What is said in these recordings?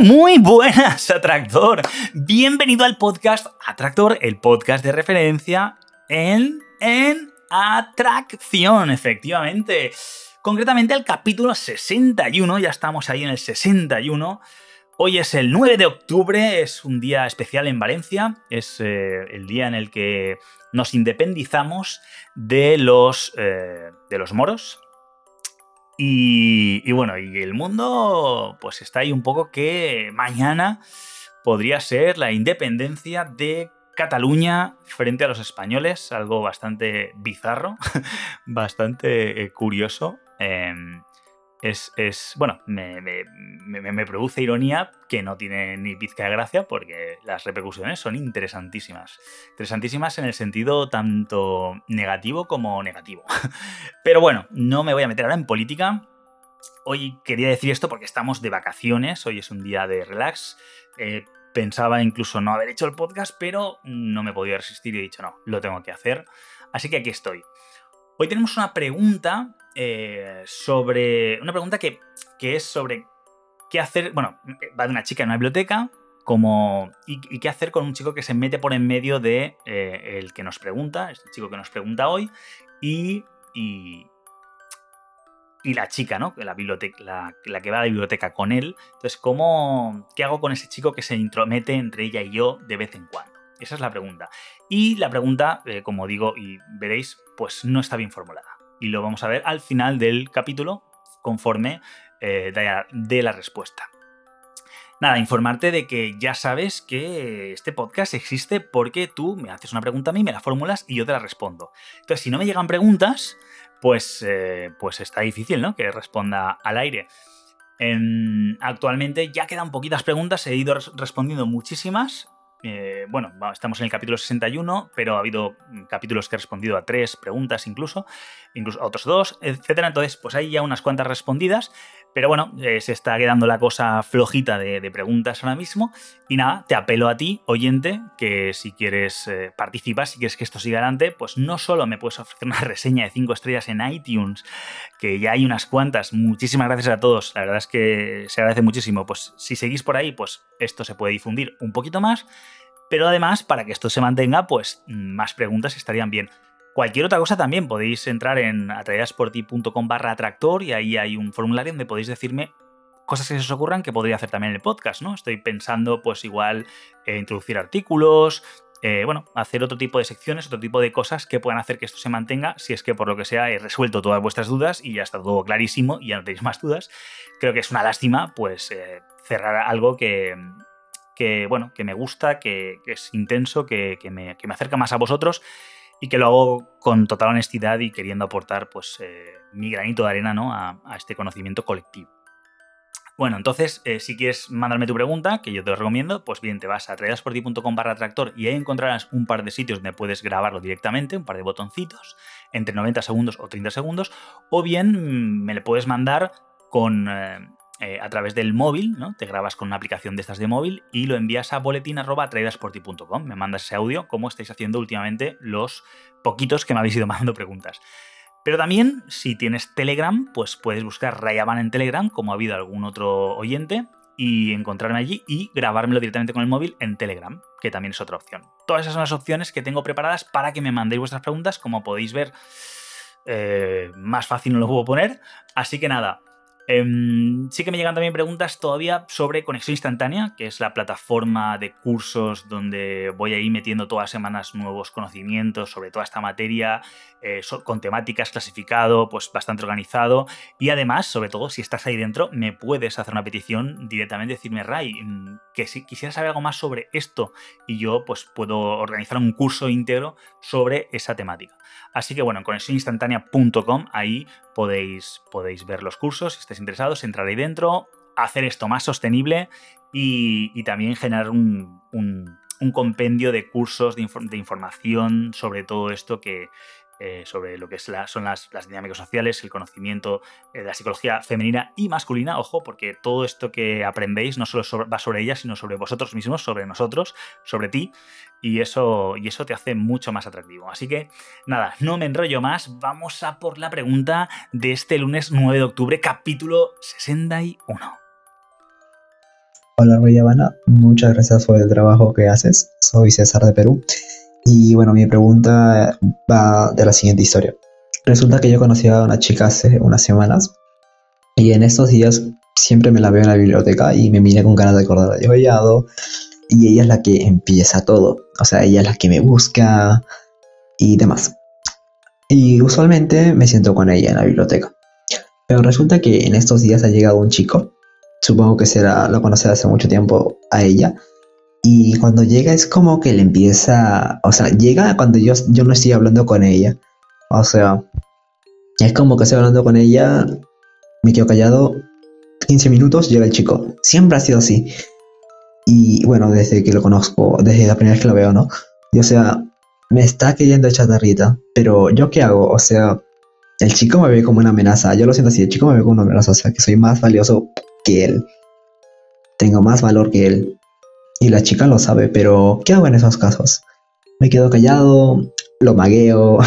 Muy buenas, Atractor. Bienvenido al podcast Atractor, el podcast de referencia en, en atracción, efectivamente. Concretamente al capítulo 61, ya estamos ahí en el 61. Hoy es el 9 de octubre, es un día especial en Valencia, es eh, el día en el que nos independizamos de los, eh, de los moros. Y, y, bueno, y el mundo pues está ahí un poco que mañana podría ser la independencia de Cataluña frente a los españoles, algo bastante bizarro, bastante eh, curioso. Em, es, es, bueno, me, me, me, produce ironía que no tiene ni pizca de gracia porque las repercusiones son interesantísimas. Interesantísimas en el sentido tanto negativo como negativo. Pero bueno, no me voy a meter ahora en política. Hoy quería decir esto porque estamos de vacaciones, hoy es un día de relax. Eh, pensaba incluso no haber hecho el podcast, pero no me podía resistir y he dicho no, lo tengo que hacer. Así que aquí estoy. Hoy tenemos una pregunta eh, sobre. Una pregunta que, es sobre qué hacer. Bueno, va de una chica en una biblioteca. Como, y, qué hacer con un chico que se mete por en medio de eh, el que nos pregunta, este chico que nos pregunta hoy, y, y, la chica, ¿no? La, biblioteca, la, que va a la biblioteca con él. Entonces, ¿cómo, ¿qué hago con ese chico que se intromete entre ella y yo de vez en cuando? Esa es la pregunta. Y la pregunta, eh, como digo, y veréis, pues no está bien formulada y lo vamos a ver al final del capítulo conforme eh, la respuesta. Nada, informarte de que ya sabes que este podcast existe porque tú me haces una pregunta a mí, me la formulas y yo te la respondo. Entonces, si no me llegan preguntas, pues, eh, pues está difícil, ¿no? Que responda al aire. actualmente ya quedan poquitas preguntas, he ido respondiendo muchísimas eh, bueno, estamos en el capítulo 61, pero ha habido mm, capítulos que he respondido a tres preguntas incluso, incluso a otros dos, etcétera. Entonces, pues hay ya unas cuantas respondidas, pero bueno, eh, se está quedando la cosa flojita de, preguntas ahora mismo. Y nada, te apelo a ti, oyente, que si quieres eh, participar, si quieres que esto siga adelante, pues no solo me puedes ofrecer una reseña de 5 estrellas en iTunes, que ya hay unas cuantas. Muchísimas gracias a todos, la verdad es que se agradece muchísimo. Pues si seguís por ahí, pues esto se puede difundir un poquito más. Pero además, para que esto se mantenga, pues más preguntas estarían bien. Cualquier otra cosa también podéis entrar en atraídasporti.com barra atractor y ahí hay un formulario donde podéis decirme cosas que se os ocurran que podría hacer también en el podcast, ¿no? Estoy pensando, pues igual, introducir artículos, eh, bueno, hacer otro tipo de secciones, otro tipo de cosas que puedan hacer que esto se mantenga, si es que por lo que sea he resuelto todas vuestras dudas y ya está todo clarísimo y ya no tenéis más dudas. Creo que es una lástima, pues, eh, cerrar algo que, bueno, que me gusta, que, es intenso, que, me, acerca más a vosotros y que lo hago con total honestidad y queriendo aportar pues, eh, mi granito de arena ¿no? a, este conocimiento colectivo. Bueno, entonces, eh, si quieres mandarme tu pregunta, que yo te lo recomiendo, pues bien, te vas a traedasporti.com barra tractor y ahí encontrarás un par de sitios donde puedes grabarlo directamente, un par de botoncitos, entre 90 segundos o 30 segundos, o bien mm, me le puedes mandar con, eh, eh, a través del móvil, ¿no? Te grabas con una aplicación de estas de móvil y lo envías a boletín.tradeasporti.com. Me mandas ese audio, como estáis haciendo últimamente los poquitos que me habéis ido mandando preguntas. Pero también, si tienes Telegram, pues puedes buscar Rayaban en Telegram, como ha habido algún otro oyente, y encontrarme allí y grabármelo directamente con el móvil en Telegram, que también es otra opción. Todas esas son las opciones que tengo preparadas para que me mandéis vuestras preguntas, como podéis ver. Eh, más fácil no lo puedo poner. Así que nada, Em, sí que me llegan también preguntas todavía sobre Conexión Instantánea, que es la plataforma de cursos donde voy a ir metiendo todas las semanas nuevos conocimientos sobre toda esta materia, eh, con temáticas clasificado, pues bastante organizado. Y además, sobre todo, si estás ahí dentro, me puedes hacer una petición directamente, decirme, Ray, mm, que si quisiera saber algo más sobre esto, y yo pues puedo organizar un curso íntegro sobre esa temática. Así que bueno, en conexioninstantánea.com ahí podéis, podéis ver los cursos si estáis interesados, entrar ahí dentro, hacer esto más sostenible y, también generar un, compendio de cursos de, de, información sobre todo esto que, eh, sobre lo que son las, dinámicas sociales, el conocimiento de la psicología femenina y masculina, ojo, porque todo esto que aprendéis no solo va sobre ellas, sino sobre vosotros mismos, sobre nosotros, sobre ti, y eso, y eso te hace mucho más atractivo. Así que nada, no me enrollo más, vamos a por la pregunta de este lunes 9 de octubre, capítulo 61. Hola Roy muchas gracias por el trabajo que haces. Soy César de Perú y bueno, mi pregunta va de la siguiente historia. Resulta que yo conocí a una chica hace unas semanas y en estos días siempre me la veo en la biblioteca y me mira con ganas de acordar de hollado y ella es la que empieza todo. O sea, ella es la que me busca y demás. Y usualmente me siento con ella en la biblioteca. Pero resulta que en estos días ha llegado un chico. Supongo que será, lo conoce hace mucho tiempo a ella y cuando llega es como que le empieza, o sea, llega cuando yo, yo no estoy hablando con ella. O sea, es como que estoy hablando con ella, me quedo callado, 15 minutos llega el chico. Siempre ha sido así. Y bueno, desde que lo conozco, desde la primera vez que lo veo, ¿no? Y o sea, me está queriendo echar tarrita, pero ¿yo qué hago? O sea, el chico me ve como una amenaza. Yo lo siento así, el chico me ve como una amenaza, o sea, que soy más valioso que él. Tengo más valor que él. Y la chica lo sabe, pero ¿qué hago en esos casos? Me quedo callado, lo magueo,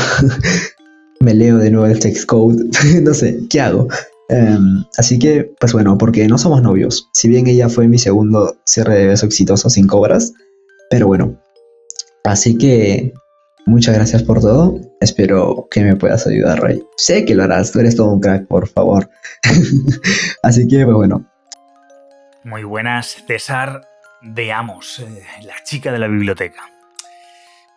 me leo de nuevo el text code, no sé, ¿qué hago? Em, así que, pues bueno, porque no somos novios. Si bien ella fue mi segundo cierre de beso exitoso sin cobras, pero bueno. Así que, muchas gracias por todo. Espero que me puedas ayudar, Rey. Sé que lo harás, tú eres todo un crack, por favor. así que, pues bueno. Muy buenas, César. Veamos, eh, la chica de la biblioteca.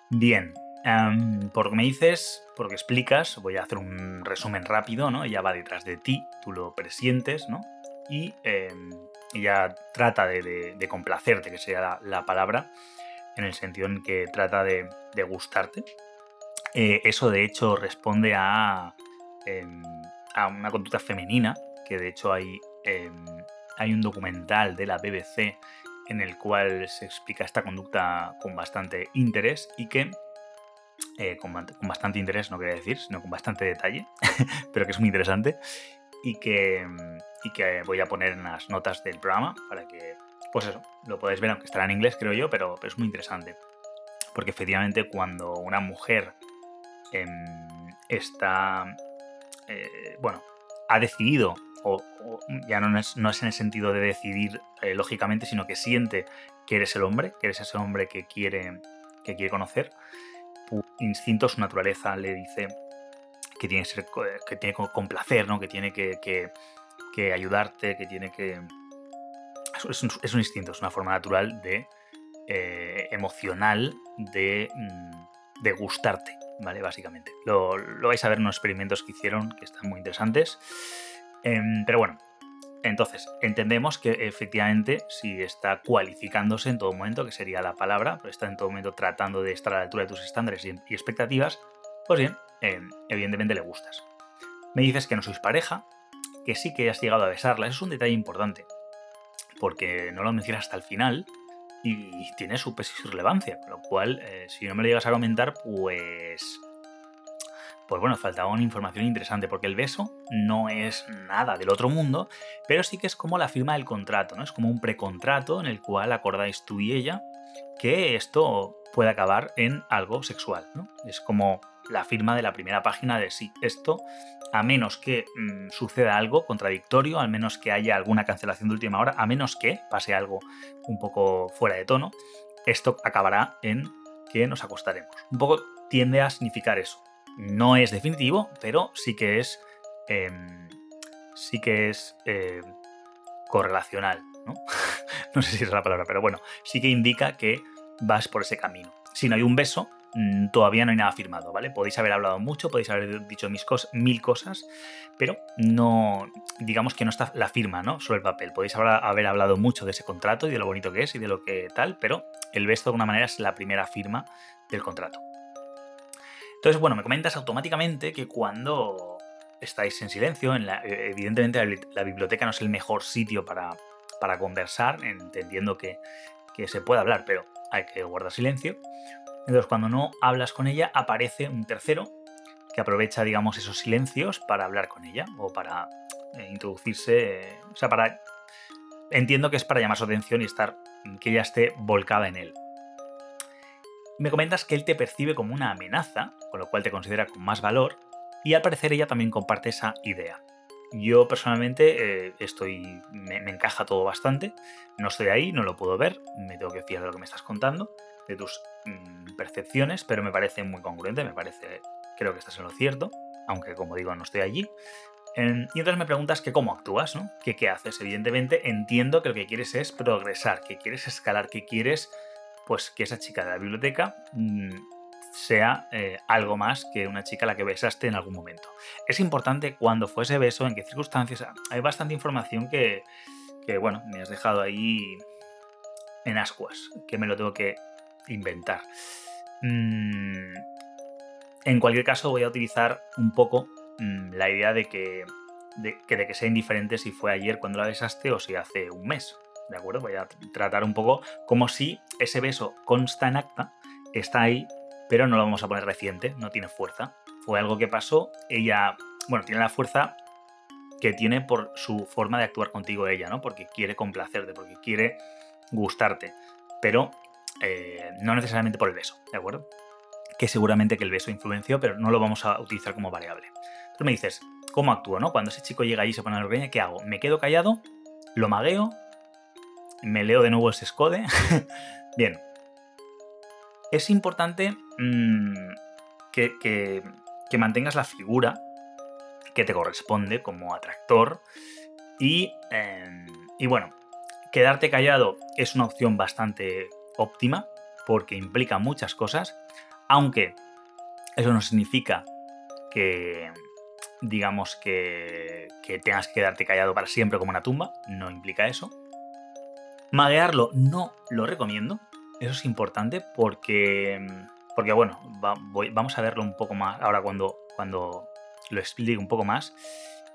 Bien, que me dices, por lo que explicas, voy a hacer un resumen rápido, ¿no? Ella va detrás de ti, tú lo presientes, ¿no? Y em, ella trata de, complacerte, que sería la, palabra, en el sentido en que trata de, gustarte. Eh, eso, de hecho, responde a, em, a una conducta femenina, que de hecho hay, hay un documental de la BBC en el cual se explica esta conducta con bastante interés y que, eh, con, bastante interés no quería decir, sino con bastante detalle, pero que es muy interesante y que, y que voy a poner en las notas del programa para que, pues eso, lo podáis ver, aunque estará en inglés creo yo, pero, es muy interesante. Porque efectivamente cuando una mujer em, está, eh, bueno, ha decidido o, ya no es, no es, en el sentido de decidir eh, lógicamente, sino que siente que eres el hombre, que eres ese hombre que quiere, que quiere conocer, instinto, su naturaleza le dice que tiene que, ser, que, tiene que complacer, ¿no? que tiene que, que, ayudarte, que tiene que... Es un, es un, instinto, es una forma natural de... Eh, emocional de, mm, de gustarte, ¿vale? Básicamente. Lo, lo, vais a ver en unos experimentos que hicieron que están muy interesantes. Em, pero bueno, entonces entendemos que efectivamente si está cualificándose en todo momento, que sería la palabra, pero está en todo momento tratando de estar a la altura de tus estándares y, expectativas, pues bien, em, evidentemente le gustas. Me dices que no sois pareja, que sí que has llegado a besarla, eso es un detalle importante, porque no lo mencionas hasta el final y tiene su peso y relevancia, con lo cual, eh, si no me lo llegas a comentar, pues pues bueno, faltaba una información interesante, porque el beso no es nada del otro mundo, pero sí que es como la firma del contrato, ¿no? Es como un precontrato en el cual acordáis tú y ella que esto puede acabar en algo sexual, ¿no? Es como la firma de la primera página de sí, esto, a menos que mm, suceda algo contradictorio, al menos que haya alguna cancelación de última hora, a menos que pase algo un poco fuera de tono, esto acabará en que nos acostaremos. Un poco tiende a significar eso. No es definitivo, pero sí que es. Em, sí que es eh, correlacional, ¿no? no sé si es la palabra, pero bueno, sí que indica que vas por ese camino. Si no hay un beso, mm, todavía no hay nada firmado, ¿vale? Podéis haber hablado mucho, podéis haber dicho mis mil cosas, pero no, digamos que no está la firma, ¿no? Sobre el papel. Podéis haber hablado mucho de ese contrato y de lo bonito que es y de lo que tal, pero el beso de alguna manera es la primera firma del contrato. Entonces, bueno, me comentas automáticamente que cuando estáis en silencio, en la, evidentemente la, biblioteca no es el mejor sitio para, para conversar, entendiendo que, que se puede hablar, pero hay que guardar silencio. Entonces, cuando no hablas con ella, aparece un tercero que aprovecha, digamos, esos silencios para hablar con ella o para eh, introducirse, o sea, para... Entiendo que es para llamar su atención y estar, que ella esté volcada en él. Me comentas que él te percibe como una amenaza, con lo cual te considera con más valor, y al parecer ella también comparte esa idea. Yo personalmente eh, estoy. Me, encaja todo bastante. No estoy ahí, no lo puedo ver. Me tengo que fiar de lo que me estás contando, de tus mm, percepciones, pero me parece muy congruente, me parece. Creo que estás en lo cierto, aunque como digo, no estoy allí. y entonces me preguntas que cómo actúas, ¿no? Qué haces. Evidentemente entiendo que lo que quieres es progresar, que quieres escalar, que quieres, pues, que esa chica de la biblioteca. Mm, sea eh, algo más que una chica a la que besaste en algún momento. Es importante cuando fue ese beso, en qué circunstancias. Hay bastante información que, bueno, me has dejado ahí en ascuas, que me lo tengo que inventar. Mm, en cualquier caso, voy a utilizar un poco mm, la idea de que, de, que, de que sea indiferente si fue ayer cuando la besaste o si hace un mes. ¿De acuerdo? Voy a tratar un poco como si ese beso consta en acta, está ahí pero no lo vamos a poner reciente, no tiene fuerza. Fue algo que pasó, ella, bueno, tiene la fuerza que tiene por su forma de actuar contigo ella, ¿no? Porque quiere complacerte, porque quiere gustarte, pero eh, no necesariamente por el beso, ¿de acuerdo? Que seguramente que el beso influenció, pero no lo vamos a utilizar como variable. Entonces me dices, ¿cómo actúo, no? Cuando ese chico llega ahí y se pone a la ¿qué hago? ¿Me quedo callado? ¿Lo magueo? ¿Me leo de nuevo ese escode? Bien, es importante mm, que, mantengas la figura que te corresponde como atractor y, em, y bueno, quedarte callado es una opción bastante óptima porque implica muchas cosas, aunque eso no significa que digamos que, que, tengas que quedarte callado para siempre como una tumba, no implica eso. Maguearlo no lo recomiendo, eso es importante porque, porque bueno, vamos a verlo un poco más ahora cuando, cuando lo explique un poco más.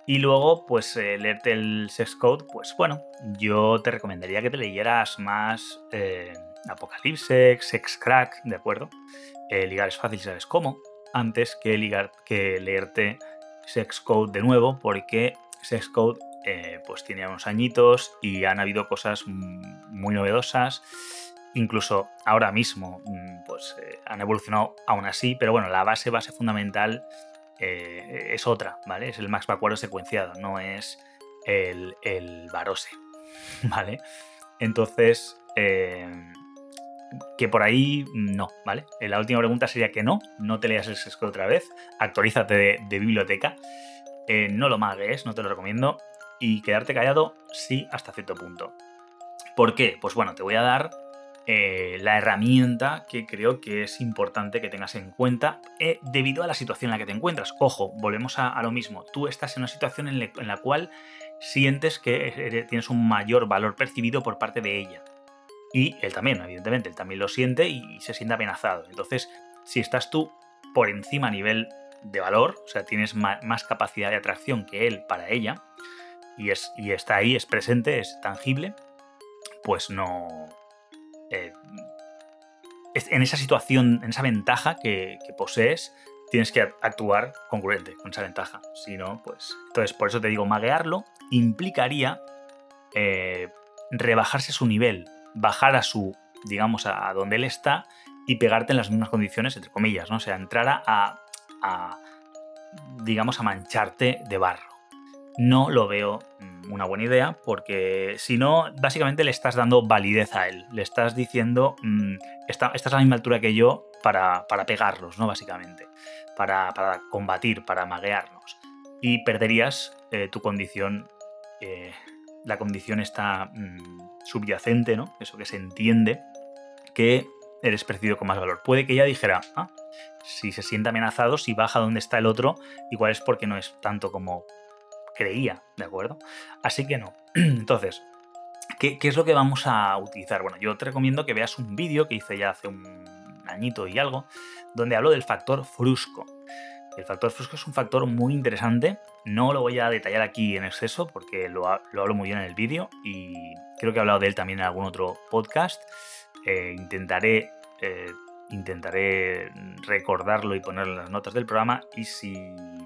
Y luego, pues eh, leerte el sex code, pues bueno, yo te recomendaría que te leyeras más eh, Apocalypse, Sex Crack, ¿de acuerdo? Eh, ligar es fácil, sabes cómo, antes que, ligar, que leerte Sex Code de nuevo, porque Sex Code eh, pues tiene unos añitos y han habido cosas muy novedosas incluso ahora mismo pues, eh, han evolucionado aún así, pero bueno, la base, base fundamental eh, es otra, ¿vale? Es el Max Backward secuenciado, no es el, el Barose, ¿vale? Entonces, que por ahí no, ¿vale? La última pregunta sería que no, no te leas el sesco otra vez, actualízate de, biblioteca, no lo magues, no te lo recomiendo, y quedarte callado sí hasta cierto punto. ¿Por qué? Pues bueno, te voy a dar eh, la herramienta que creo que es importante que tengas en cuenta eh, debido a la situación en la que te encuentras. Ojo, volvemos a, lo mismo. Tú estás en una situación en, la cual sientes que tienes un mayor valor percibido por parte de ella. Y él también, evidentemente, él también lo siente y, se siente amenazado. Entonces, si estás tú por encima a nivel de valor, o sea, tienes más, capacidad de atracción que él para ella, y, es, y está ahí, es presente, es tangible, pues no, eh, en esa situación, en esa ventaja que, posees, tienes que actuar congruente con esa ventaja. Si no, pues. Entonces, por eso te digo, maguearlo implicaría eh, rebajarse su nivel, bajar a su, digamos, a, donde él está y pegarte en las mismas condiciones, entre comillas, ¿no? O sea, entrar a, a digamos, a mancharte de barro. No lo veo una buena idea porque si no, básicamente le estás dando validez a él. Le estás diciendo, mm, estás a la misma altura que yo para, pegarlos, ¿no? Básicamente, para, combatir, para maguearnos. Y perderías eh, tu condición, eh, la condición está mm, subyacente, ¿no? Eso que se entiende, que eres percibido con más valor. Puede que ella dijera, ah, si se siente amenazado, si baja donde está el otro, igual es porque no es tanto como creía, ¿de acuerdo? Así que no. Entonces, ¿qué, es lo que vamos a utilizar? Bueno, yo te recomiendo que veas un vídeo que hice ya hace un añito y algo, donde hablo del factor frusco. El factor frusco es un factor muy interesante, no lo voy a detallar aquí en exceso porque lo, hablo muy bien en el vídeo y creo que he hablado de él también en algún otro podcast. Eh, intentaré eh, intentaré recordarlo y ponerlo en las notas del programa y si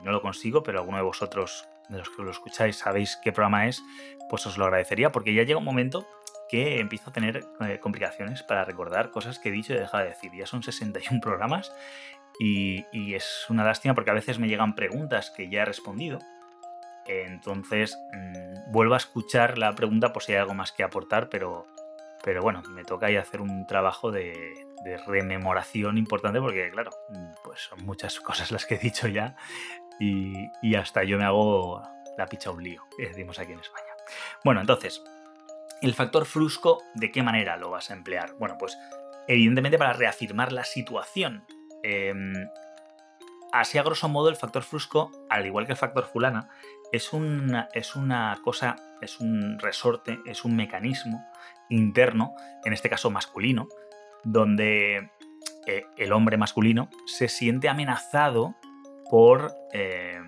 no lo consigo, pero alguno de vosotros de los que lo escucháis sabéis qué programa es, pues os lo agradecería porque ya llega un momento que empiezo a tener eh, complicaciones para recordar cosas que he dicho y he dejado de decir. Ya son 61 programas y, es una lástima porque a veces me llegan preguntas que ya he respondido. Entonces mm, vuelvo a escuchar la pregunta por si hay algo más que aportar, pero, pero bueno, me toca ahí hacer un trabajo de, de rememoración importante porque, claro, mm, pues son muchas cosas las que he dicho ya y, hasta yo me hago la picha un lío, decimos aquí en España. Bueno, entonces, el factor frusco, ¿de qué manera lo vas a emplear? Bueno, pues evidentemente para reafirmar la situación. Em, así a grosso modo el factor frusco, al igual que el factor fulana, es una, es una cosa, es un resorte, es un mecanismo interno, en este caso masculino, donde eh, el hombre masculino se siente amenazado por, eh,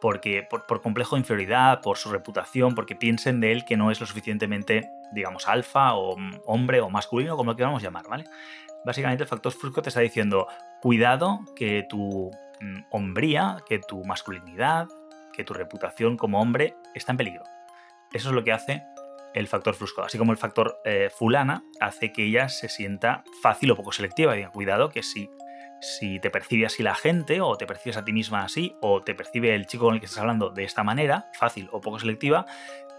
porque, por, complejo de inferioridad, por su reputación, porque piensen de él que no es lo suficientemente, digamos, alfa o hombre o masculino, como lo queramos llamar, ¿vale? Básicamente el factor frusco te está diciendo, cuidado que tu mm, hombría, que tu masculinidad, que tu reputación como hombre está en peligro. Eso es lo que hace el factor frusco, así como el factor eh, fulana hace que ella se sienta fácil o poco selectiva. Y cuidado que si, si te percibe así la gente, o te percibes a ti misma así, o te percibe el chico con el que estás hablando de esta manera, fácil o poco selectiva,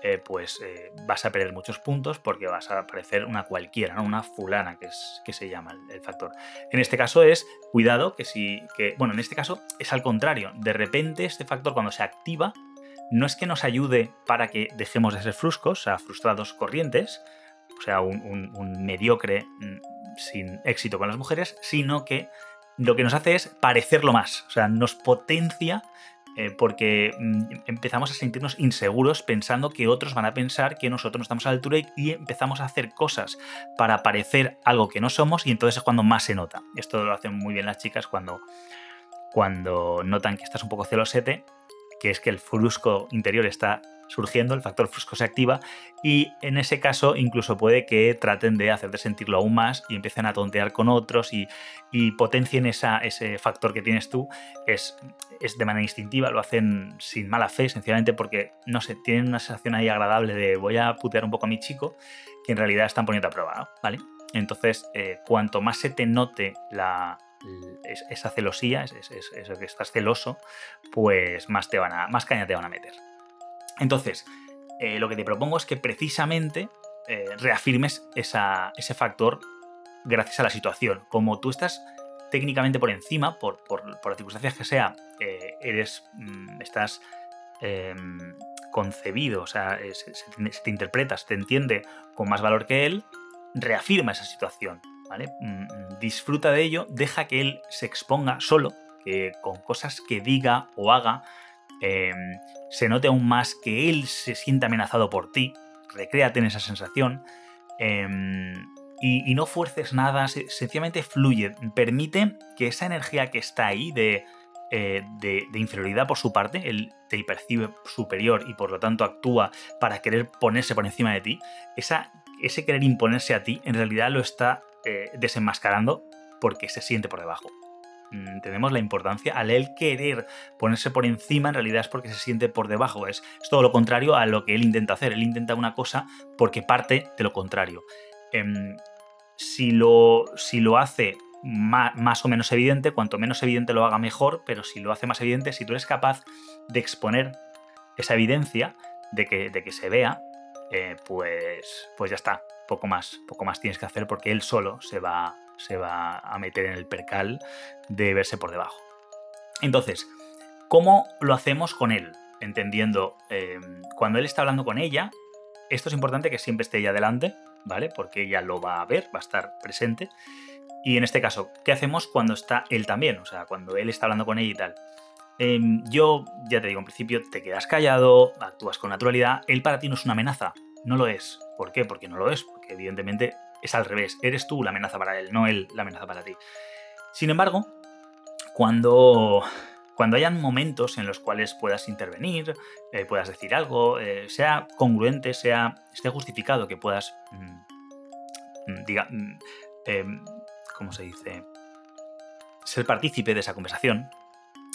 eh, pues eh, vas a perder muchos puntos porque vas a parecer una cualquiera, una fulana, que, es, que se llama el, factor. En este caso es, cuidado, que si, que, bueno, en este caso es al contrario, de repente este factor cuando se activa, no es que nos ayude para que dejemos de ser fruscos, o sea, frustrados corrientes, o sea, un, mediocre mm, sin éxito con las mujeres, sino que lo que nos hace es parecerlo más, o sea, nos potencia eh, porque mm, empezamos a sentirnos inseguros pensando que otros van a pensar que nosotros no estamos a la altura y, empezamos a hacer cosas para parecer algo que no somos y entonces es cuando más se nota. Esto lo hacen muy bien las chicas cuando, cuando notan que estás un poco celosete que es que el frusco interior está surgiendo, el factor frusco se activa y en ese caso incluso puede que traten de hacerte sentirlo aún más y empiecen a tontear con otros y, potencien esa, ese factor que tienes tú. Es, es de manera instintiva, lo hacen sin mala fe, sencillamente porque, no sé, tienen una sensación ahí agradable de voy a putear un poco a mi chico, que en realidad están poniendo a prueba, ¿vale? Entonces, eh, cuanto más se te note la, esa celosía, es, eso que estás celoso, pues más, te van a, más caña te van a meter. Entonces, eh, lo que te propongo es que precisamente eh, reafirmes ese factor gracias a la situación. Como tú estás técnicamente por encima, por, las circunstancias que sea, eh, eres, mm, estás em, concebido, o sea, se, te interpretas, te entiende con más valor que él, reafirma esa situación. Mm, mm, disfruta de ello, deja que él se exponga solo, con cosas que diga o haga em, se note aún más que él se sienta amenazado por ti, recréate en esa sensación. Em, y, no fuerces nada, sencillamente fluye, permite que esa energía que está ahí de, eh, de, inferioridad por su parte, él te percibe superior y por lo tanto actúa para querer ponerse por encima de ti, esa, ese querer imponerse a ti en realidad lo está eh, desenmascarando porque se siente por debajo. Mm, tenemos la importancia al él querer ponerse por encima, en realidad es porque se siente por debajo. Es, todo lo contrario a lo que él intenta hacer. Él intenta una cosa porque parte de lo contrario. Em, si, lo, si lo hace más, o menos evidente, cuanto menos evidente lo haga mejor, pero si lo hace más evidente, si tú eres capaz de exponer esa evidencia, de que, de que se vea, eh, pues, pues ya está poco más, poco más tienes que hacer porque él solo se va, se va a meter en el percal de verse por debajo. Entonces, ¿cómo lo hacemos con él? entendiendo, em, cuando él está hablando con ella, esto es importante que siempre esté ella delante, ¿vale? Porque ella lo va a ver, va a estar presente. Y en este caso, ¿qué hacemos cuando está él también? O sea, cuando él está hablando con ella y tal. Em, yo, ya te digo, en principio te quedas callado, actúas con naturalidad. Él para ti no es una amenaza, no lo es. ¿Por qué? Porque no lo es, porque evidentemente es al revés. Eres tú la amenaza para él, no él la amenaza para ti. Sin embargo, cuando, cuando hayan momentos en los cuales puedas intervenir, eh, puedas decir algo, eh, sea congruente, sea esté justificado que puedas, mm, mm, diga, mm, em, ¿cómo se dice? Ser partícipe de esa conversación,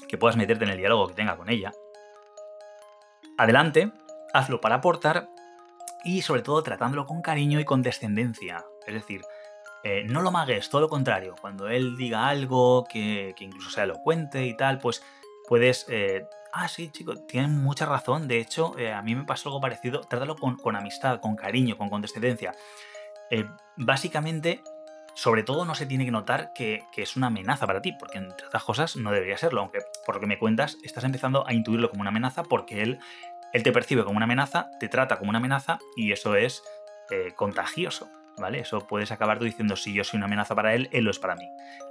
que puedas meterte en el diálogo que tenga con ella. Adelante, hazlo para aportar y sobre todo tratándolo con cariño y con descendencia. Es decir, eh, no lo magues, todo lo contrario. Cuando él diga algo que, incluso sea elocuente y tal, pues puedes... Eh, ah, sí, chico, tienen mucha razón. De hecho, eh, a mí me pasó algo parecido. Trátalo con, con amistad, con cariño, con condescendencia. básicamente, sobre todo no se tiene que notar que, que, es una amenaza para ti, porque entre otras cosas no debería serlo, aunque por lo que me cuentas estás empezando a intuirlo como una amenaza porque él él te percibe como una amenaza, te trata como una amenaza y eso es contagioso, ¿vale? Eso puedes acabar tú diciendo si yo soy una amenaza para él, él lo es para mí.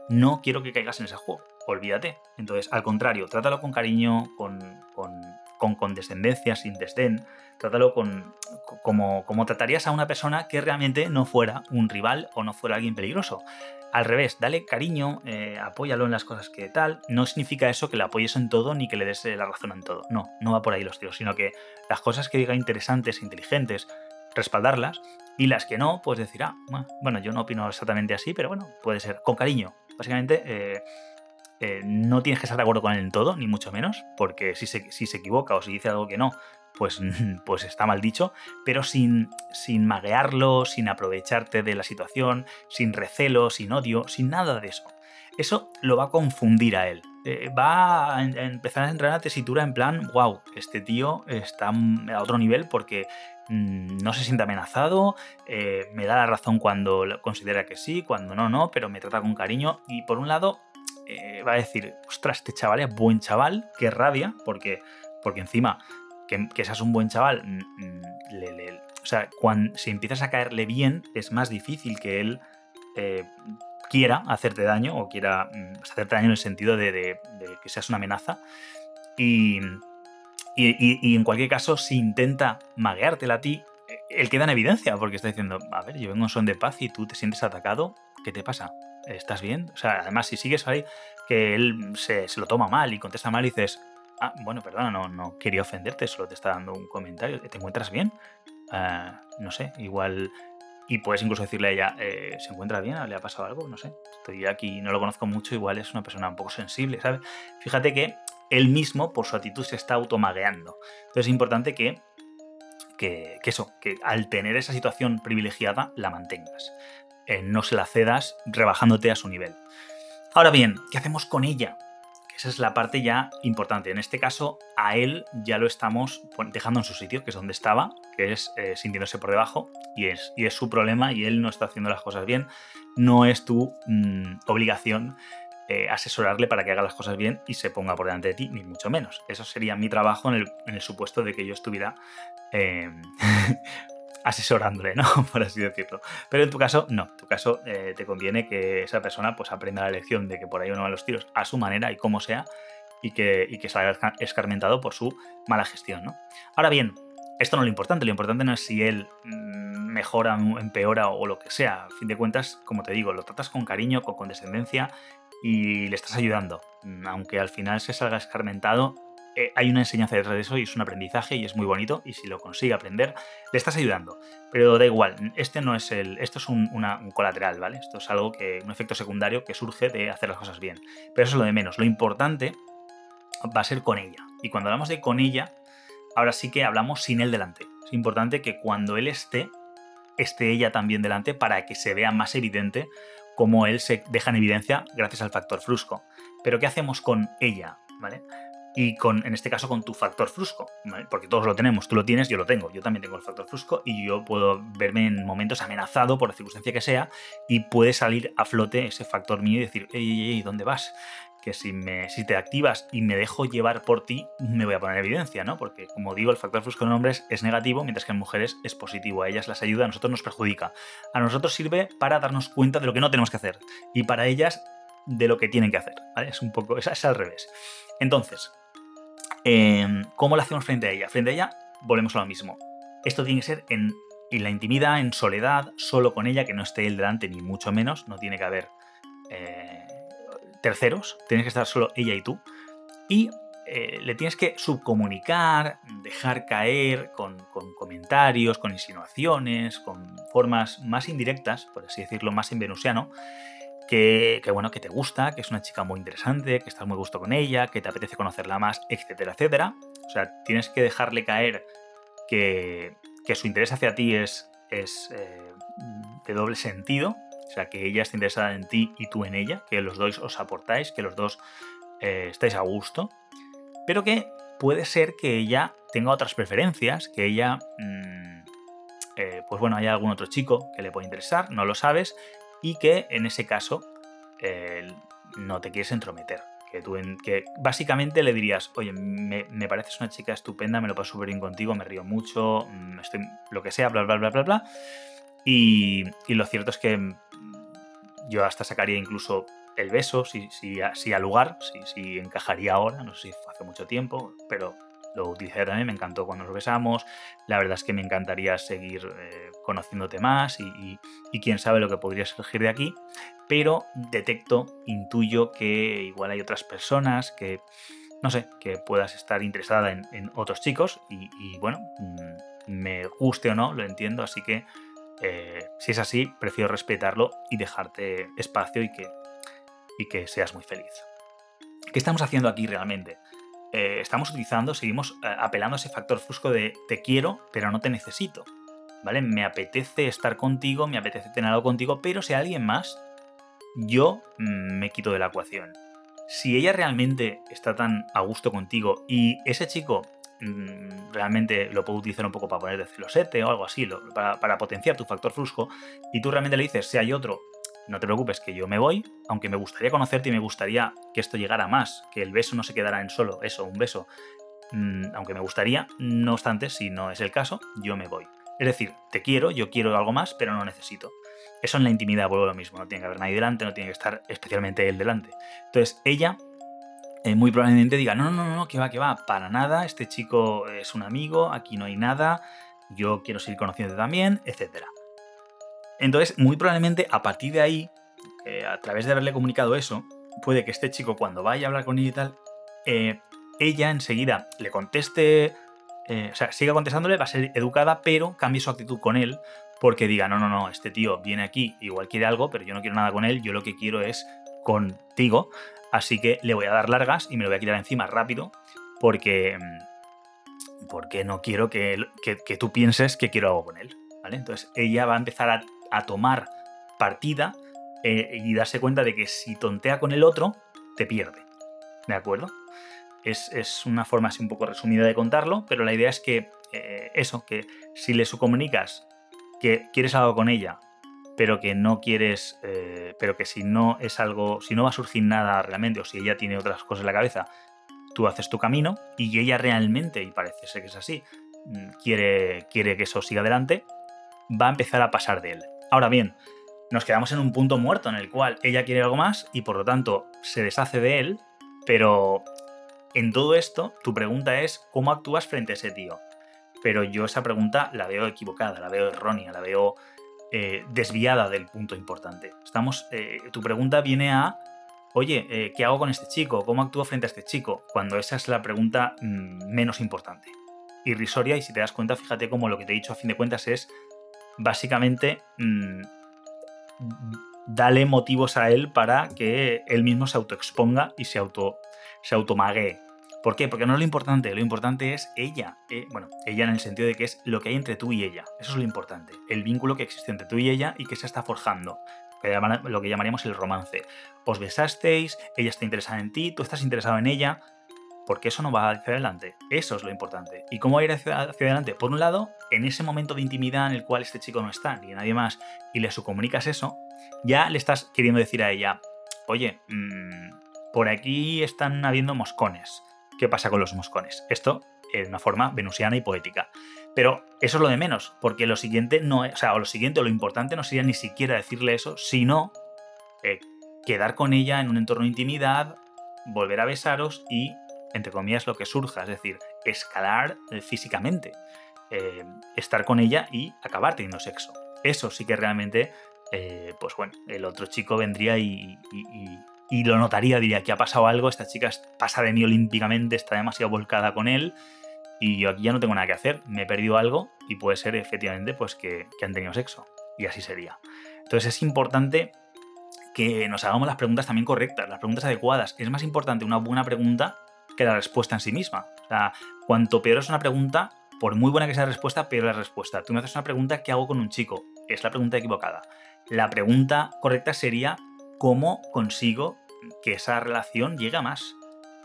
No quiero que caigas en ese juego, olvídate. Entonces, al contrario, trátalo con cariño, con, con, con condescendencia, sin desdén. Trátalo con, como, como tratarías a una persona que realmente no fuera un rival o no fuera alguien peligroso. Al revés, dale cariño, eh, apóyalo en las cosas que tal. No significa eso que le apoyes en todo ni que le des eh, la razón en todo. No, no va por ahí los tiros, sino que las cosas que diga interesantes, inteligentes, respaldarlas y las que no, pues decir, ah, bueno, yo no opino exactamente así, pero bueno, puede ser con cariño. Básicamente, eh, no tienes que estar de acuerdo con él en todo, ni mucho menos, porque si se, si se equivoca o si dice algo que no, pues, pues está mal dicho, pero sin, sin maguearlo, sin aprovecharte de la situación, sin recelo, sin odio, sin nada de eso. Eso lo va a confundir a él. Eh, va a empezar a entrar en la tesitura en plan, wow, este tío está a otro nivel porque no se siente amenazado, eh, me da la razón cuando considera que sí, cuando no, no, pero me trata con cariño. Y por un lado, eh, va a decir, ostras, este chaval es buen chaval, qué rabia, porque, porque encima que, seas un buen chaval, mm, mm, o sea, cuando, si empiezas a caerle bien, es más difícil que él eh, quiera hacerte daño o quiera mm, hacerte daño en el sentido de, que seas una amenaza. Y, y, en cualquier caso, si intenta magueártela a ti, eh, él queda en evidencia porque está diciendo, a ver, yo vengo en son de paz y tú te sientes atacado, ¿qué te pasa? ¿Estás bien? O sea, además, si sigues ahí, que él se, se lo toma mal y contesta mal y dices, Ah, bueno, perdona, no, no quería ofenderte, solo te está dando un comentario. ¿Te encuentras bien? Ah, no sé, igual. Y puedes incluso decirle a ella, eh, ¿se encuentra bien? ¿Le ha pasado algo? No sé. Estoy aquí, no lo conozco mucho, igual es una persona un poco sensible, ¿sabes? Fíjate que él mismo, por su actitud, se está automagueando. Entonces es importante que, que, eso, que al tener esa situación privilegiada, la mantengas. Eh, no se la cedas rebajándote a su nivel. Ahora bien, ¿qué hacemos con ella? Esa es la parte ya importante. En este caso, a él ya lo estamos dejando en su sitio, que es donde estaba, que es eh, sintiéndose por debajo, y es, y es su problema, y él no está haciendo las cosas bien. No es tu mm, obligación eh, asesorarle para que haga las cosas bien y se ponga por delante de ti, ni mucho menos. Eso sería mi trabajo en el, supuesto de que yo estuviera eh, asesorándole, ¿no? Por así decirlo. Pero en tu caso, no. En tu caso, eh, te conviene que esa persona pues aprenda la lección de que por ahí no van los tiros a su manera y como sea, y que, y que salga escarmentado por su mala gestión, ¿no? Ahora bien, esto no es lo importante. Lo importante no es si él mm, mejora, empeora o lo que sea. A fin de cuentas, como te digo, lo tratas con cariño, con condescendencia y le estás ayudando. Mm, aunque al final se salga escarmentado, eh, hay una enseñanza detrás de eso y es un aprendizaje y es muy bonito y si lo consigue aprender, le estás ayudando. Pero da igual, este no es el, esto es un, colateral, ¿vale? Esto es algo que, un efecto secundario que surge de hacer las cosas bien. Pero eso es lo de menos. Lo importante va a ser con ella. Y cuando hablamos de con ella, ahora sí que hablamos sin él delante. Es importante que cuando él esté, esté ella también delante para que se vea más evidente cómo él se deja en evidencia gracias al factor frusco. Pero ¿qué hacemos con ella? ¿Vale? y con, en este caso con tu factor frusco, porque todos lo tenemos, tú lo tienes, yo lo tengo, yo también tengo el factor frusco y yo puedo verme en momentos amenazado por la circunstancia que sea y puede salir a flote ese factor mío y decir, ey, ey, ¿dónde vas? Que si, me, si te activas y me dejo llevar por ti, me voy a poner en evidencia, ¿no? Porque, como digo, el factor fusco en hombres es negativo, mientras que en mujeres es positivo. A ellas las ayuda, a nosotros nos perjudica. A nosotros sirve para darnos cuenta de lo que no tenemos que hacer. Y para ellas, de lo que tienen que hacer. Es un poco, es, es al revés. Entonces, em, ¿cómo lo hacemos frente a ella? Frente a ella, volvemos a lo mismo. Esto tiene que ser en, en la intimidad, en soledad, solo con ella, que no esté él delante, ni mucho menos. No tiene que haber eh, terceros, tienes que estar solo ella y tú. Y eh, le tienes que subcomunicar, dejar caer con, comentarios, con insinuaciones, con formas más indirectas, por así decirlo, más en venusiano, que, que, bueno, que te gusta, que es una chica muy interesante, que estás muy gusto con ella, que te apetece conocerla más, etcétera, etcétera. O sea, tienes que dejarle caer que, que su interés hacia ti es, es eh, de doble sentido, o sea, que ella está interesada en ti y tú en ella, que los dos os aportáis, que los dos eh, estáis a gusto, pero que puede ser que ella tenga otras preferencias, que ella, mmm, eh, pues bueno, haya algún otro chico que le pueda interesar, no lo sabes, y que en ese caso eh, no te quieres entrometer. Que, tú que básicamente le dirías, oye, me, me, pareces una chica estupenda, me lo paso súper bien contigo, me río mucho, mm, estoy lo que sea, bla, bla, bla, bla, bla. Y, y lo cierto es que yo hasta sacaría incluso el beso, si, si, si al lugar, si, si, encajaría ahora, no sé si hace mucho tiempo, pero lo utilicé también, me encantó cuando nos besamos, la verdad es que me encantaría seguir eh, conociéndote más y, y, quién sabe lo que podría surgir de aquí, pero detecto, intuyo que igual hay otras personas que, no sé, que puedas estar interesada en, otros chicos y, bueno, mmm, me guste o no, lo entiendo, así que eh, si es así, prefiero respetarlo y dejarte espacio y que, y que seas muy feliz. ¿Qué estamos haciendo aquí realmente? Eh, estamos utilizando, seguimos eh, apelando a ese factor fusco de te quiero, pero no te necesito. ¿Vale? Me apetece estar contigo, me apetece tener algo contigo, pero si alguien más, yo me quito de la ecuación. Si ella realmente está tan a gusto contigo y ese chico mmm, realmente lo puedo utilizar un poco para poner de o algo así, para, potenciar tu factor fusco, y tú realmente le dices, si hay otro, no te preocupes, que yo me voy, aunque me gustaría conocerte y me gustaría que esto llegara más, que el beso no se quedara en solo eso, un beso, mmm, aunque me gustaría, no obstante, si no es el caso, yo me voy. Es decir, te quiero, yo quiero algo más, pero no necesito. Eso en la intimidad vuelvo lo mismo, no tiene que haber nadie delante, no tiene que estar especialmente él delante. Entonces, ella eh, muy probablemente diga, no, no, no, no, que va, que va, para nada, este chico es un amigo, aquí no hay nada, yo quiero seguir conociendo también, etc. Entonces, muy probablemente a partir de ahí, eh, a través de haberle comunicado eso, puede que este chico cuando vaya a hablar con ella y tal, eh, ella enseguida le conteste, eh, o sea, siga contestándole, va a ser educada, pero cambie su actitud con él, porque diga, no, no, no, este tío viene aquí, igual quiere algo, pero yo no quiero nada con él, yo lo que quiero es contigo, Así que le voy a dar largas y me lo voy a quitar encima rápido porque, mm, porque no quiero que, que, que tú pienses que quiero algo con él. ¿vale? Entonces ella va a empezar a, a tomar partida eh, y darse cuenta de que si tontea con el otro, te pierde. ¿De acuerdo? Es, es, una forma así un poco resumida de contarlo, pero la idea es que eh, eso, que si le comunicas que quieres algo con ella pero que no quieres, eh, pero que si no es algo, si no va a surgir nada realmente, o si ella tiene otras cosas en la cabeza, tú haces tu camino y ella realmente, y parece ser que es así, mm, quiere, quiere que eso siga adelante, va a empezar a pasar de él. Ahora bien, nos quedamos en un punto muerto en el cual ella quiere algo más y por lo tanto se deshace de él, pero en todo esto tu pregunta es cómo actúas frente a ese tío. Pero yo esa pregunta la veo equivocada, la veo errónea, la veo eh, desviada del punto importante. Estamos, eh, tu pregunta viene a, oye, eh, ¿qué hago con este chico? ¿Cómo actúo frente a este chico? Cuando esa es la pregunta mmm, menos importante. Irrisoria, y si te das cuenta, fíjate cómo lo que te he dicho a fin de cuentas es, básicamente, mmm, dale motivos a él para que él mismo se autoexponga y se, auto, se automaguee. ¿Por qué? Porque no es lo importante, lo importante es ella. Eh, bueno, ella en el sentido de que es lo que hay entre tú y ella. Eso es lo importante. El vínculo que existe entre tú y ella y que se está forjando. Lo que llamaríamos el romance. Os besasteis, ella está interesada en ti, tú estás interesado en ella, porque eso no va hacia adelante. Eso es lo importante. ¿Y cómo va a ir hacia, adelante? Por un lado, en ese momento de intimidad en el cual este chico no está, ni nadie más, y le subcomunicas eso, ya le estás queriendo decir a ella, oye, mmm, por aquí están habiendo moscones. ¿Qué pasa con los moscones? Esto de una forma venusiana y poética. Pero eso es lo de menos, porque lo siguiente no o sea, o lo siguiente, lo importante no sería ni siquiera decirle eso, sino eh, quedar con ella en un entorno de intimidad, volver a besaros y, entre comillas, lo que surja, es decir, escalar eh, físicamente, eh, estar con ella y acabar teniendo sexo. Eso sí que realmente, pues bueno, el otro chico vendría y lo notaría, diría que ha pasado algo, esta chica pasa de mí olímpicamente, está demasiado volcada con él y yo aquí ya no tengo nada que hacer, me he perdido algo y puede ser efectivamente pues que, han tenido sexo y así sería. Entonces es importante que nos hagamos las preguntas también correctas, las preguntas adecuadas. Es más importante una buena pregunta que la respuesta en sí misma. O sea, cuanto peor es una pregunta, por muy buena que sea la respuesta, peor la respuesta. Tú me haces una pregunta, ¿qué hago con un chico? Es la pregunta equivocada. La pregunta correcta sería, ¿cómo consigo que esa relación llegue a más?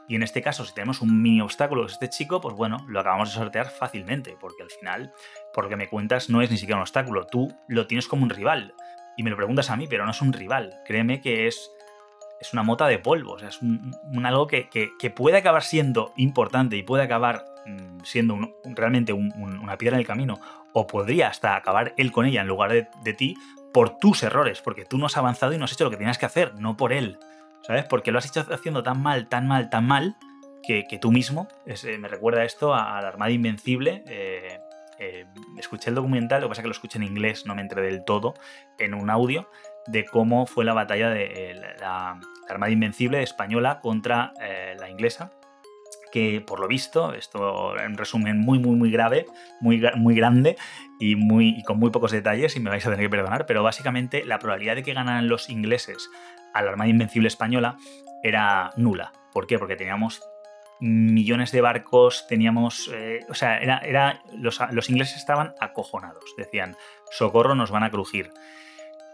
Y en este caso, si tenemos un mini obstáculo que este chico, pues bueno, lo acabamos de sortear fácilmente, porque al final, por lo que me cuentas, no es ni siquiera un obstáculo, tú lo tienes como un rival. Y me lo preguntas a mí, pero no es un rival. Créeme que es, es una mota de polvo, o sea, es un, algo que, puede acabar siendo importante y puede acabar mm, siendo realmente una piedra en el camino, o podría hasta acabar él con ella en lugar de, de ti por tus errores, porque tú no has avanzado y no has hecho lo que tenías que hacer, no por él. ¿Sabes? Porque lo has hecho haciendo tan mal, tan mal, tan mal, que, tú mismo, eh, me recuerda esto a, la Armada Invencible. Eh, eh, escuché el documental, lo que pasa es que lo escuché en inglés, no me entré del todo, en un audio, de cómo fue la batalla de la, Armada Invencible española contra la inglesa, que por lo visto, esto en resumen muy, muy, muy grave, muy, muy grande y, muy, y con muy pocos detalles, y me vais a tener que perdonar, pero básicamente la probabilidad de que ganaran los ingleses a la Armada Invencible Española era nula. ¿Por qué? Porque teníamos millones de barcos, teníamos... Eh, o sea, era, era los, los, ingleses estaban acojonados. Decían, socorro, nos van a crujir.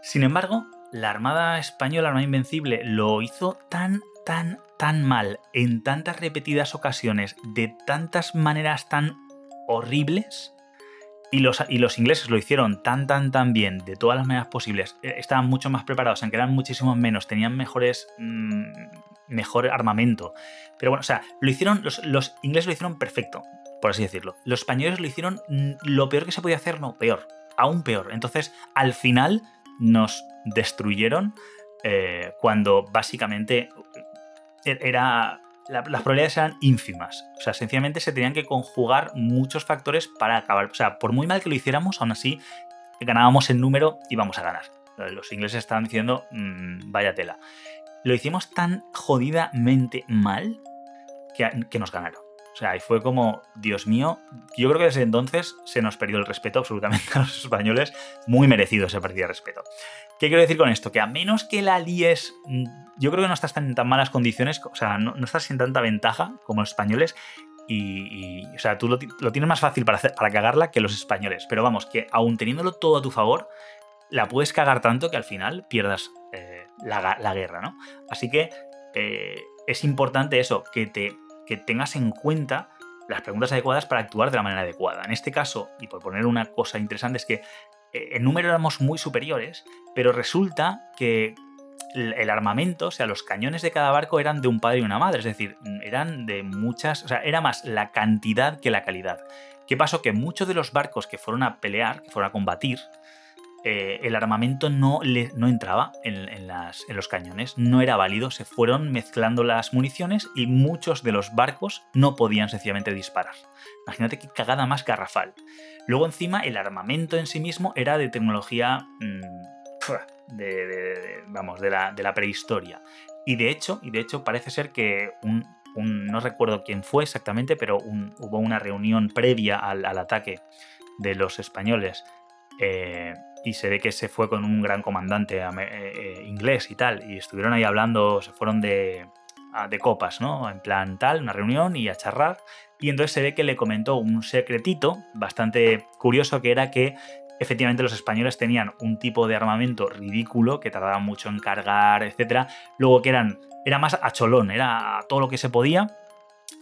Sin embargo, la Armada Española, la Armada Invencible, lo hizo tan, tan, tan mal, en tantas repetidas ocasiones, de tantas maneras tan horribles, y los, y los, ingleses lo hicieron tan, tan, tan bien, de todas las maneras posibles. Eh, estaban mucho más preparados, aunque eran muchísimo menos, tenían mejores. Mm, mejor armamento. Pero bueno, o sea, lo hicieron. Los, ingleses lo hicieron perfecto, por así decirlo. Los españoles lo hicieron mm, lo peor que se podía hacer, no, peor. Aún peor. Entonces, al final, nos destruyeron eh, cuando básicamente e-, las probabilidades eran ínfimas. O sea, sencillamente se tenían que conjugar muchos factores para acabar. O sea, por muy mal que lo hiciéramos, aún así ganábamos el número y vamos a ganar. Los ingleses estaban diciendo, mm, vaya tela. Lo hicimos tan jodidamente mal que, que nos ganaron. O sea, y fue como, Dios mío, yo creo que desde entonces se nos perdió el respeto absolutamente a los españoles, muy merecido se perdió el respeto. ¿Qué quiero decir con esto? Que a menos que la líes, mm, yo creo que no estás en tan malas condiciones, o sea, no, estás sin tanta ventaja como los españoles, y, o sea, tú lo, tienes más fácil para, cagarla que los españoles. Pero vamos, que aún teniéndolo todo a tu favor, la puedes cagar tanto que al final pierdas eh, la, guerra, ¿no? Así que eh, es importante eso, que te que tengas en cuenta las preguntas adecuadas para actuar de la manera adecuada. En este caso, y por poner una cosa interesante, es que en número éramos muy superiores, pero resulta que el armamento, o sea, los cañones de cada barco eran de un padre y una madre, es decir, eran de muchas, o sea, era más la cantidad que la calidad. ¿Qué pasó? Que muchos de los barcos que fueron a pelear, que fueron a combatir, eh, el armamento no, le, no entraba en, los cañones, no era válido, se fueron mezclando las municiones y muchos de los barcos no podían sencillamente disparar. Imagínate qué cagada más garrafal. Luego encima el armamento en sí mismo era de tecnología... Mm, de, vamos, de la, prehistoria. Y de hecho, y de hecho parece ser que no recuerdo quién fue exactamente, pero hubo una reunión previa al, ataque de los españoles eh, y se ve que se fue con un gran comandante eh, eh, inglés y tal, y estuvieron ahí hablando, se fueron de, de copas, ¿no? En plan tal, una reunión y a charrar, y entonces se ve que le comentó un secretito bastante curioso que era que efectivamente los españoles tenían un tipo de armamento ridículo que tardaba mucho en cargar, etcétera, luego que eran era más a cholón, era todo lo que se podía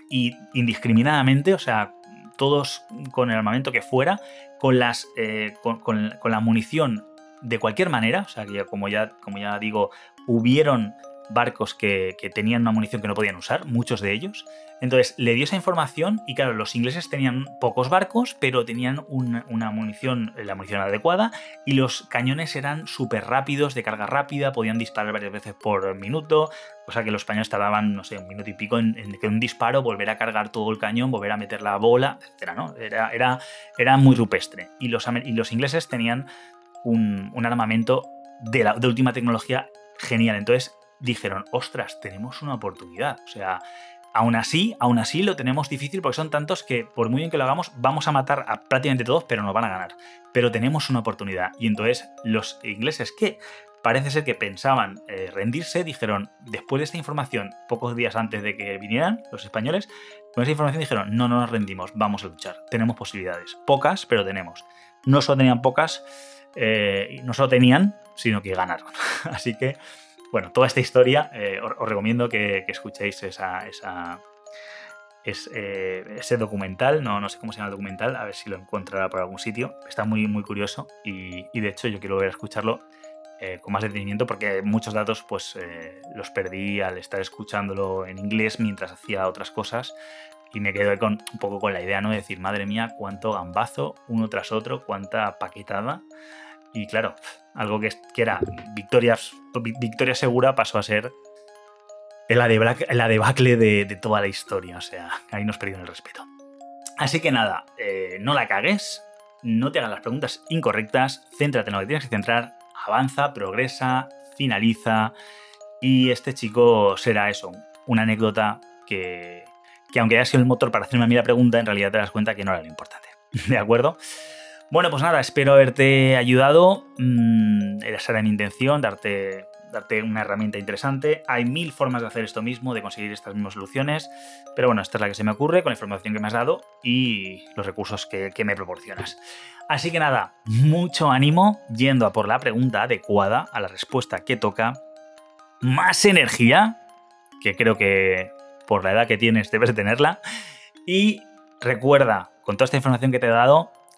y indiscriminadamente, o sea, todos con el armamento que fuera, con, las, eh, con, la munición de cualquier manera, o sea, que como ya, como ya digo, hubieron barcos que, tenían una munición que no podían usar, muchos de ellos. Entonces le dio esa información y claro, los ingleses tenían pocos barcos, pero tenían una, munición, la munición adecuada y los cañones eran súper rápidos, de carga rápida, podían disparar varias veces por minuto, cosa que los españoles tardaban, no sé, un minuto y pico en, que un disparo, volver a cargar todo el cañón, volver a meter la bola, etc. ¿no? Era, era, era muy rupestre. Y los, y los ingleses tenían un, armamento de, de última tecnología genial. Entonces dijeron, ostras, tenemos una oportunidad. O sea, aún así, aún así lo tenemos difícil porque son tantos que por muy bien que lo hagamos, vamos a matar a prácticamente todos, pero nos van a ganar. Pero tenemos una oportunidad. Y entonces los ingleses que parece ser que pensaban eh, rendirse, dijeron, después de esta información, pocos días antes de que vinieran los españoles, con esa información dijeron, no, no nos rendimos, vamos a luchar, tenemos posibilidades. Pocas, pero tenemos. No solo tenían pocas, eh, no solo tenían, sino que ganaron. Así que bueno, toda esta historia, eh, os, recomiendo que, escuchéis eh, ese documental, no, no sé cómo se llama el documental, a ver si lo encontrará por algún sitio. Está muy, muy curioso y, de hecho yo quiero ver a escucharlo eh, con más detenimiento porque muchos datos pues los perdí al estar escuchándolo en inglés mientras hacía otras cosas y me quedé con, un poco con la idea ¿no? de decir, madre mía, cuánto gambazo uno tras otro, cuánta paquetada. Y claro, algo que, era victoria, victoria segura pasó a ser la, debacle de, toda la historia. O sea, ahí nos perdieron el respeto. Así que nada, eh, no la cagues, no te hagas las preguntas incorrectas, céntrate en lo que tienes que centrar, avanza, progresa, finaliza. Y este chico será eso, una anécdota que, que aunque haya sido el motor para hacerme a mí la pregunta, en realidad te das cuenta que no era lo importante. ¿De acuerdo? Bueno, pues nada, espero haberte ayudado. Mm, esa era mi intención, darte, darte una herramienta interesante. Hay mil formas de hacer esto mismo, de conseguir estas mismas soluciones. Pero bueno, esta es la que se me ocurre con la información que me has dado y los recursos que, que me proporcionas. Así que nada, mucho ánimo yendo a por la pregunta adecuada, a la respuesta que toca. Más energía, que creo que por la edad que tienes debes de tenerla. Y recuerda, con toda esta información que te he dado,